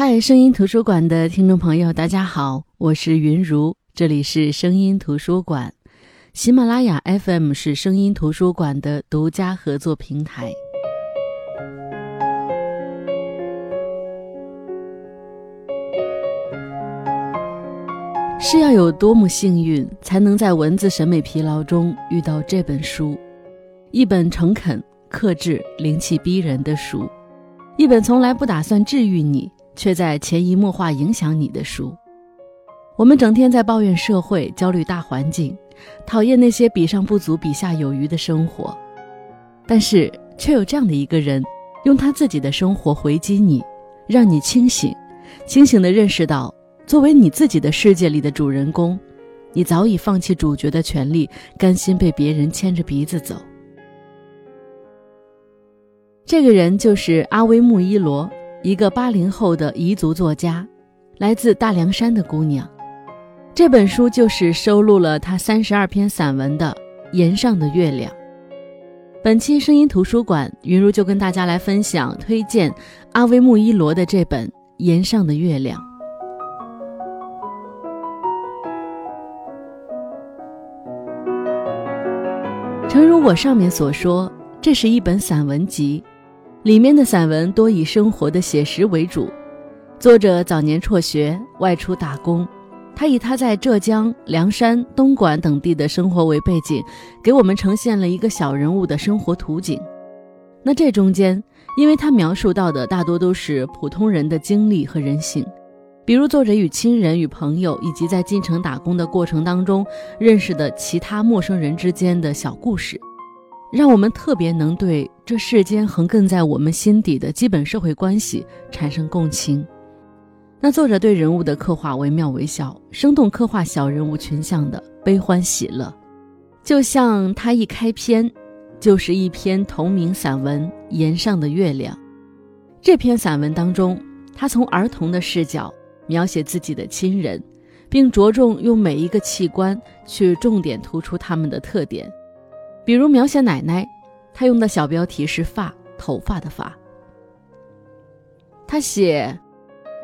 嗨，声音图书馆的听众朋友，大家好，我是云如，这里是声音图书馆，喜马拉雅 FM 是声音图书馆的独家合作平台。是要有多么幸运，才能在文字审美疲劳中遇到这本书？一本诚恳、克制、灵气逼人的书，一本从来不打算治愈你，却在潜移默化影响你的书。我们整天在抱怨社会、焦虑大环境，讨厌那些比上不足、比下有余的生活，但是却有这样的一个人，用他自己的生活回击你，让你清醒，清醒地认识到。作为你自己的世界里的主人公，你早已放弃主角的权利，甘心被别人牵着鼻子走。这个人就是阿维穆伊罗，一个八零后的彝族作家，来自大凉山的姑娘。这本书就是收录了他三十二篇散文的《岩上的月亮》。本期声音图书馆，云如就跟大家来分享推荐阿维穆伊罗的这本《岩上的月亮》。诚如我上面所说，这是一本散文集，里面的散文多以生活的写实为主。作者早年辍学外出打工，他以他在浙江、凉山、东莞等地的生活为背景，给我们呈现了一个小人物的生活图景。那这中间，因为他描述到的大多都是普通人的经历和人性。比如作者与亲人、与朋友，以及在进城打工的过程当中认识的其他陌生人之间的小故事，让我们特别能对这世间横亘在我们心底的基本社会关系产生共情。那作者对人物的刻画惟妙惟肖，生动刻画小人物群像的悲欢喜乐，就像他一开篇就是一篇同名散文《岩上的月亮》。这篇散文当中，他从儿童的视角。描写自己的亲人，并着重用每一个器官去重点突出他们的特点。比如描写奶奶，他用的小标题是“发”，头发的“发”。他写，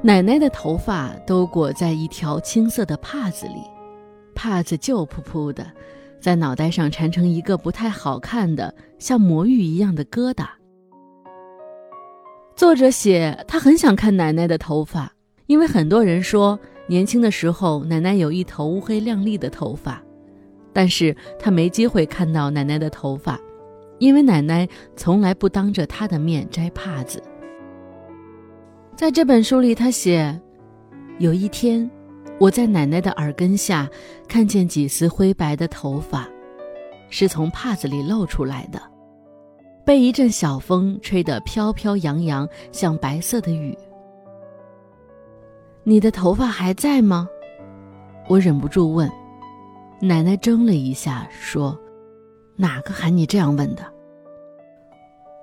奶奶的头发都裹在一条青色的帕子里，帕子旧扑扑的，在脑袋上缠成一个不太好看的像魔芋一样的疙瘩。作者写，他很想看奶奶的头发。因为很多人说，年轻的时候奶奶有一头乌黑亮丽的头发，但是他没机会看到奶奶的头发，因为奶奶从来不当着他的面摘帕子。在这本书里，他写，有一天，我在奶奶的耳根下看见几丝灰白的头发，是从帕子里露出来的，被一阵小风吹得飘飘扬扬，像白色的雨。你的头发还在吗？我忍不住问。奶奶怔了一下，说：“哪个喊你这样问的？”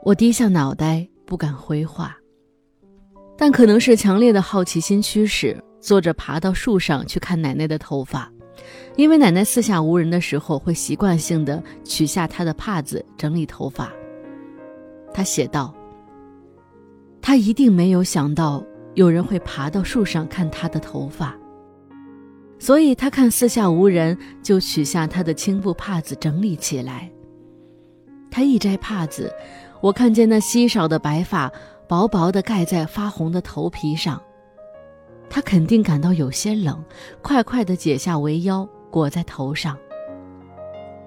我低下脑袋，不敢回话。但可能是强烈的好奇心驱使，坐着爬到树上去看奶奶的头发，因为奶奶四下无人的时候，会习惯性的取下她的帕子整理头发。他写道：“他一定没有想到。”有人会爬到树上看他的头发，所以他看四下无人，就取下他的青布帕子整理起来。他一摘帕子，我看见那稀少的白发薄薄的盖在发红的头皮上。他肯定感到有些冷，快快地解下围腰裹在头上。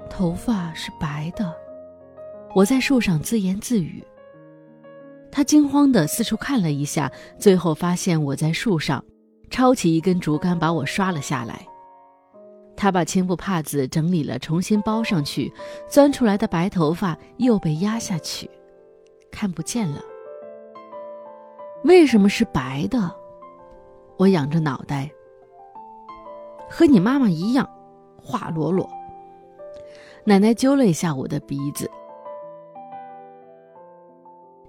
头发是白的，我在树上自言自语。他惊慌地四处看了一下，最后发现我在树上，抄起一根竹竿把我刷了下来。他把青布帕子整理了，重新包上去，钻出来的白头发又被压下去，看不见了。为什么是白的？我仰着脑袋，和你妈妈一样，花裸裸。奶奶揪了一下我的鼻子。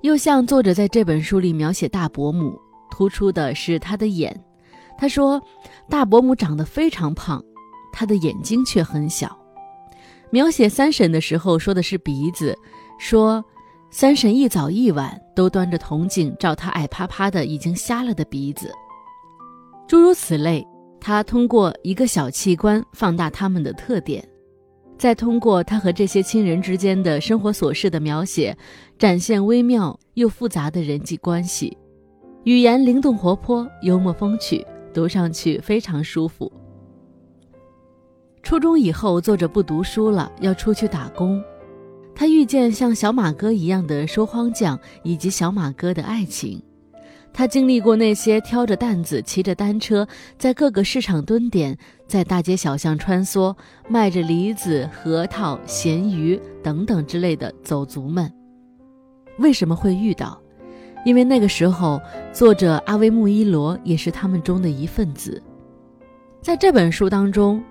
又像作者在这本书里描写大伯母，突出的是她的眼。他说，大伯母长得非常胖，她的眼睛却很小。描写三婶的时候说的是鼻子，说三婶一早一晚都端着铜镜照他矮趴趴的已经瞎了的鼻子。诸如此类，他通过一个小器官放大他们的特点，再通过他和这些亲人之间的生活琐事的描写，展现微妙又复杂的人际关系。语言灵动活泼，幽默风趣，读上去非常舒服。初中以后，作者不读书了，要出去打工。他遇见像小马哥一样的收荒匠，以及小马哥的爱情。他经历过那些挑着担子、骑着单车，在各个市场蹲点，在大街小巷穿梭，卖着梨子、核桃、咸鱼等等之类的走卒们。为什么会遇到？因为那个时候，作者阿维穆伊罗也是他们中的一份子。在这本书当中，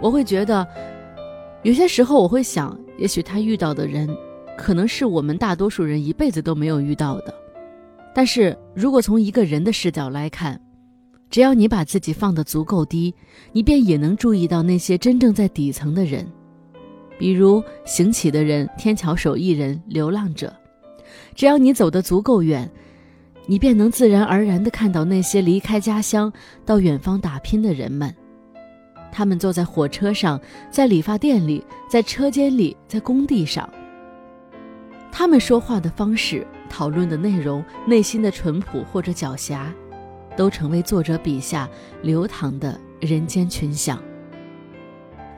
我会觉得，有些时候我会想。也许他遇到的人，可能是我们大多数人一辈子都没有遇到的。但是如果从一个人的视角来看，只要你把自己放得足够低，你便也能注意到那些真正在底层的人，比如行乞的人、天桥手艺人、流浪者。只要你走得足够远，你便能自然而然地看到那些离开家乡到远方打拼的人们。他们坐在火车上，在理发店里，在车间里，在工地上。他们说话的方式、讨论的内容、内心的淳朴或者狡黠，都成为作者笔下流淌的人间群像。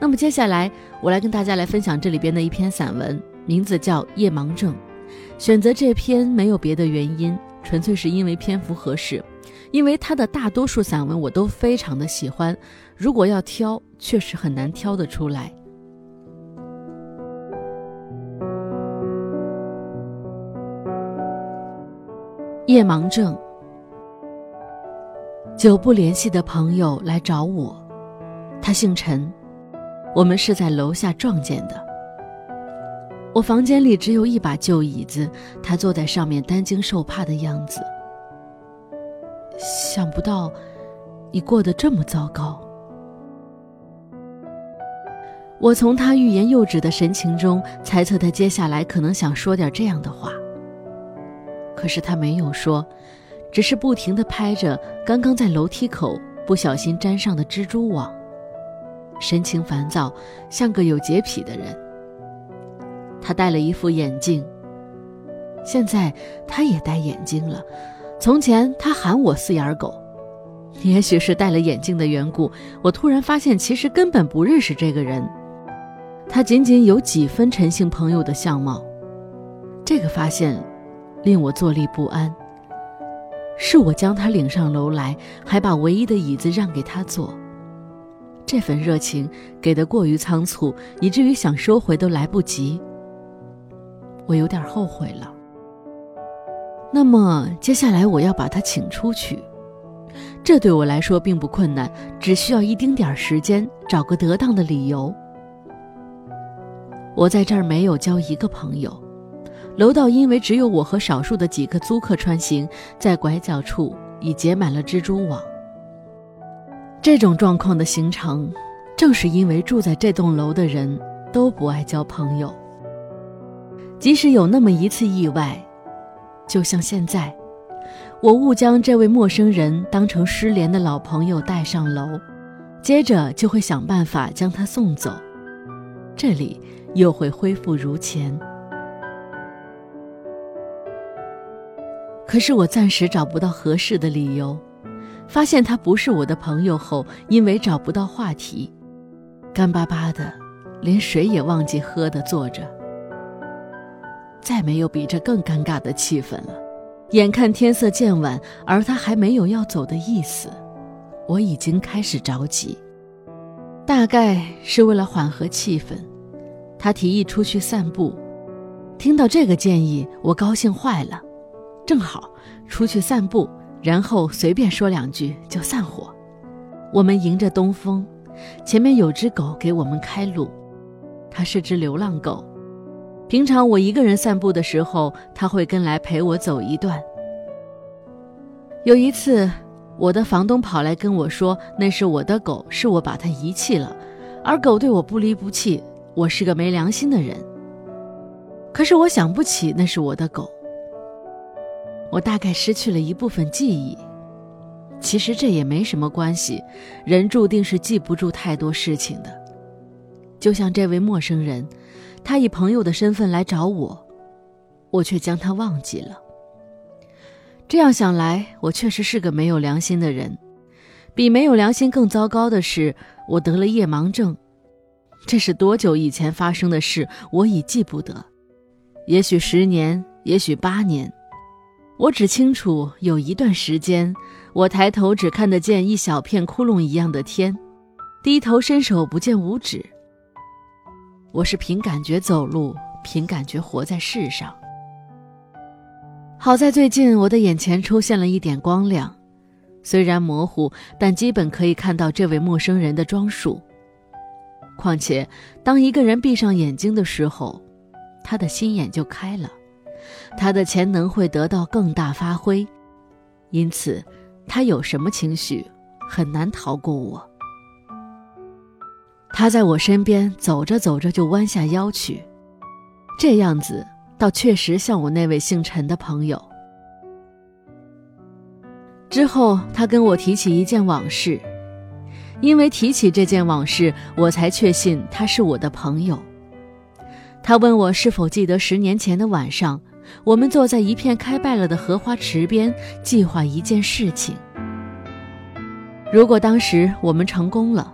那么接下来，我来跟大家来分享这里边的一篇散文，名字叫《夜盲症》。选择这篇没有别的原因，纯粹是因为篇幅合适。因为他的大多数散文我都非常的喜欢，如果要挑，确实很难挑得出来。夜盲症，久不联系的朋友来找我，他姓陈，我们是在楼下撞见的。我房间里只有一把旧椅子，他坐在上面担惊受怕的样子。想不到，你过得这么糟糕。我从他欲言又止的神情中猜测他接下来可能想说点这样的话。可是他没有说，只是不停地拍着刚刚在楼梯口不小心粘上的蜘蛛网，神情烦躁，像个有洁癖的人。他戴了一副眼镜，现在他也戴眼镜了。从前他喊我四眼狗，也许是戴了眼镜的缘故，我突然发现其实根本不认识这个人，他仅仅有几分陈姓朋友的相貌。这个发现令我坐立不安。是我将他领上楼来，还把唯一的椅子让给他坐。这份热情给的过于仓促，以至于想收回都来不及。我有点后悔了。那么接下来我要把他请出去，这对我来说并不困难，只需要一丁点时间，找个得当的理由。我在这儿没有交一个朋友，楼道因为只有我和少数的几个租客穿行，在拐角处已结满了蜘蛛网。这种状况的形成，正是因为住在这栋楼的人都不爱交朋友，即使有那么一次意外。就像现在，我误将这位陌生人当成失联的老朋友带上楼，接着就会想办法将他送走，这里又会恢复如前。可是我暂时找不到合适的理由，发现他不是我的朋友后，因为找不到话题，干巴巴的，连水也忘记喝的坐着。再没有比这更尴尬的气氛了。眼看天色渐晚，而他还没有要走的意思，我已经开始着急。大概是为了缓和气氛，他提议出去散步。听到这个建议，我高兴坏了。正好出去散步，然后随便说两句就散伙。我们迎着东风，前面有只狗给我们开路，它是只流浪狗。平常我一个人散步的时候，他会跟来陪我走一段。有一次，我的房东跑来跟我说，那是我的狗，是我把它遗弃了，而狗对我不离不弃，我是个没良心的人。可是我想不起那是我的狗。我大概失去了一部分记忆。其实这也没什么关系，人注定是记不住太多事情的。就像这位陌生人，他以朋友的身份来找我，我却将他忘记了。这样想来，我确实是个没有良心的人。比没有良心更糟糕的是，我得了夜盲症。这是多久以前发生的事，我已记不得。也许十年，也许八年，我只清楚有一段时间，我抬头只看得见一小片窟窿一样的天，低头伸手不见五指。我是凭感觉走路，凭感觉活在世上。好在最近我的眼前出现了一点光亮。虽然模糊，但基本可以看到这位陌生人的装束。况且，当一个人闭上眼睛的时候，他的心眼就开了，他的潜能会得到更大发挥。因此，他有什么情绪，很难逃过我。他在我身边走着走着就弯下腰去，这样子倒确实像我那位姓陈的朋友。之后，他跟我提起一件往事，因为提起这件往事，我才确信他是我的朋友。他问我是否记得十年前的晚上，我们坐在一片开败了的荷花池边，计划一件事情。如果当时我们成功了，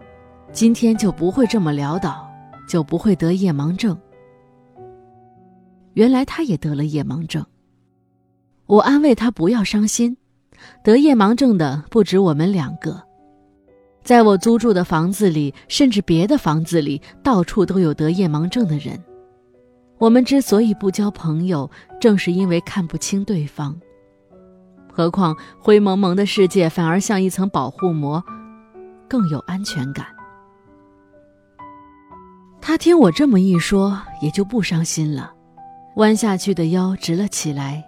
今天就不会这么潦倒，就不会得夜盲症。原来他也得了夜盲症，我安慰他不要伤心。得夜盲症的不止我们两个，在我租住的房子里，甚至别的房子里，到处都有得夜盲症的人。我们之所以不交朋友，正是因为看不清对方。何况灰蒙蒙的世界反而像一层保护膜，更有安全感。他听我这么一说，也就不伤心了，弯下去的腰直了起来，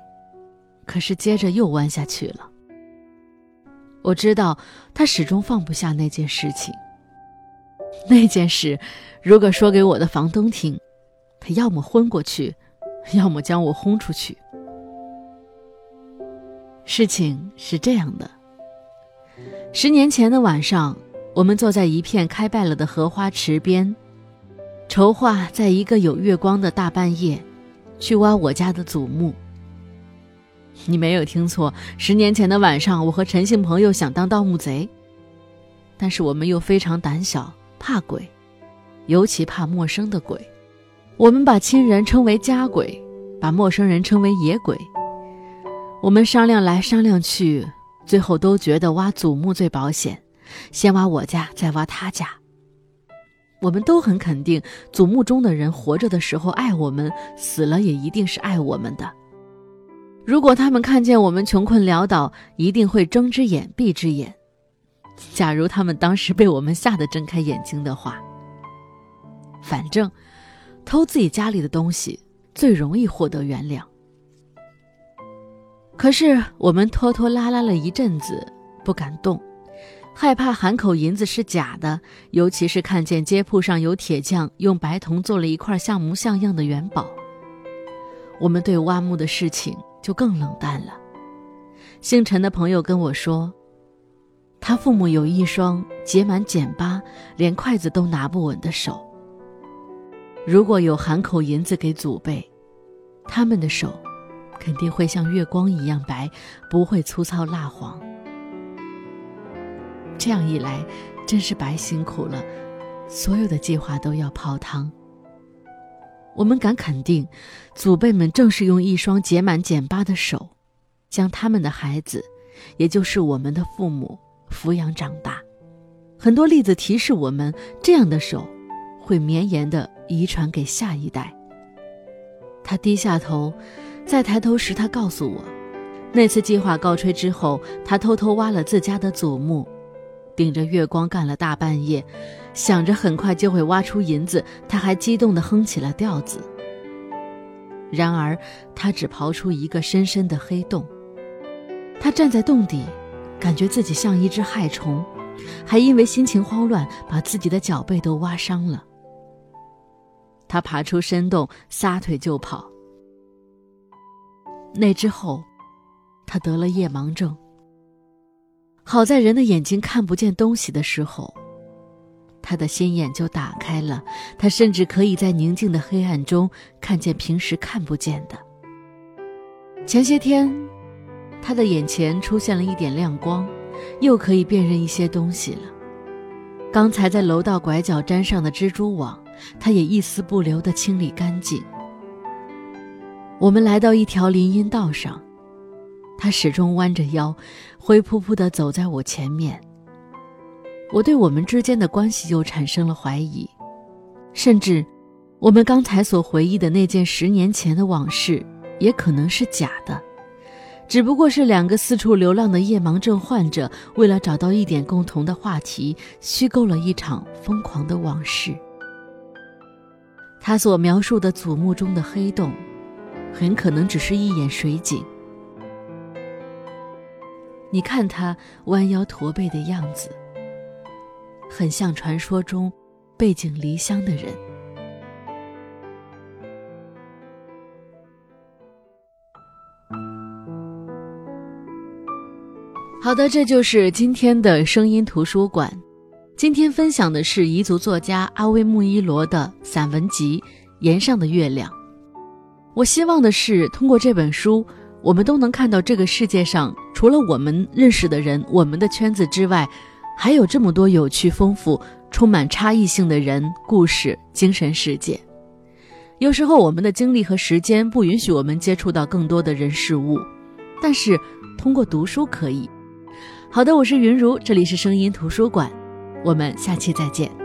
可是接着又弯下去了。我知道他始终放不下那件事情。那件事，如果说给我的房东听，他要么昏过去，要么将我轰出去。事情是这样的：十年前的晚上，我们坐在一片开败了的荷花池边，筹划在一个有月光的大半夜，去挖我家的祖墓。你没有听错，十年前的晚上，我和陈姓朋友想当盗墓贼，但是我们又非常胆小，怕鬼，尤其怕陌生的鬼。我们把亲人称为家鬼，把陌生人称为野鬼。我们商量来商量去，最后都觉得挖祖墓最保险，先挖我家，再挖他家。我们都很肯定，祖墓中的人活着的时候爱我们，死了也一定是爱我们的。如果他们看见我们穷困潦倒，一定会睁只眼闭只眼。假如他们当时被我们吓得睁开眼睛的话，反正偷自己家里的东西最容易获得原谅。可是我们拖拖拉拉了一阵子，不敢动，害怕喊口银子是假的，尤其是看见街铺上有铁匠用白铜做了一块像模像样的元宝。我们对挖墓的事情。就更冷淡了。姓陈的朋友跟我说，他父母有一双结满茧疤、连筷子都拿不稳的手。如果有含口银子给祖辈，他们的手肯定会像月光一样白，不会粗糙蜡黄。这样一来，真是白辛苦了，所有的计划都要泡汤。我们敢肯定，祖辈们正是用一双结满茧疤的手，将他们的孩子，也就是我们的父母抚养长大。很多例子提示我们，这样的手会绵延的遗传给下一代。他低下头，再抬头时，他告诉我，那次计划告吹之后，他偷偷挖了自家的祖墓。顶着月光干了大半夜，想着很快就会挖出银子，他还激动地哼起了调子。然而，他只刨出一个深深的黑洞。他站在洞底，感觉自己像一只害虫，还因为心情慌乱，把自己的脚背都挖伤了。他爬出深洞，撒腿就跑，那之后，他得了夜盲症。好在人的眼睛看不见东西的时候，他的心眼就打开了，他甚至可以在宁静的黑暗中看见平时看不见的。前些天，他的眼前出现了一点亮光，又可以辨认一些东西了。刚才在楼道拐角粘上的蜘蛛网，他也一丝不留地清理干净。我们来到一条林荫道上，他始终弯着腰，灰扑扑地走在我前面。我对我们之间的关系又产生了怀疑，甚至，我们刚才所回忆的那件十年前的往事，也可能是假的，只不过是两个四处流浪的夜盲症患者为了找到一点共同的话题，虚构了一场疯狂的往事。他所描述的祖墓中的黑洞。很可能只是一眼水景。你看他弯腰驼背的样子，很像传说中背井离乡的人。好的，这就是今天的声音图书馆。今天分享的是彝族作家阿威穆伊罗的散文集《岩上的月亮》。我希望的是，通过这本书，我们都能看到这个世界上除了我们认识的人、我们的圈子之外，还有这么多有趣、丰富、充满差异性的人、故事、精神世界。有时候，我们的精力和时间不允许我们接触到更多的人事物，但是通过读书可以。好的，我是云如，这里是声音图书馆，我们下期再见。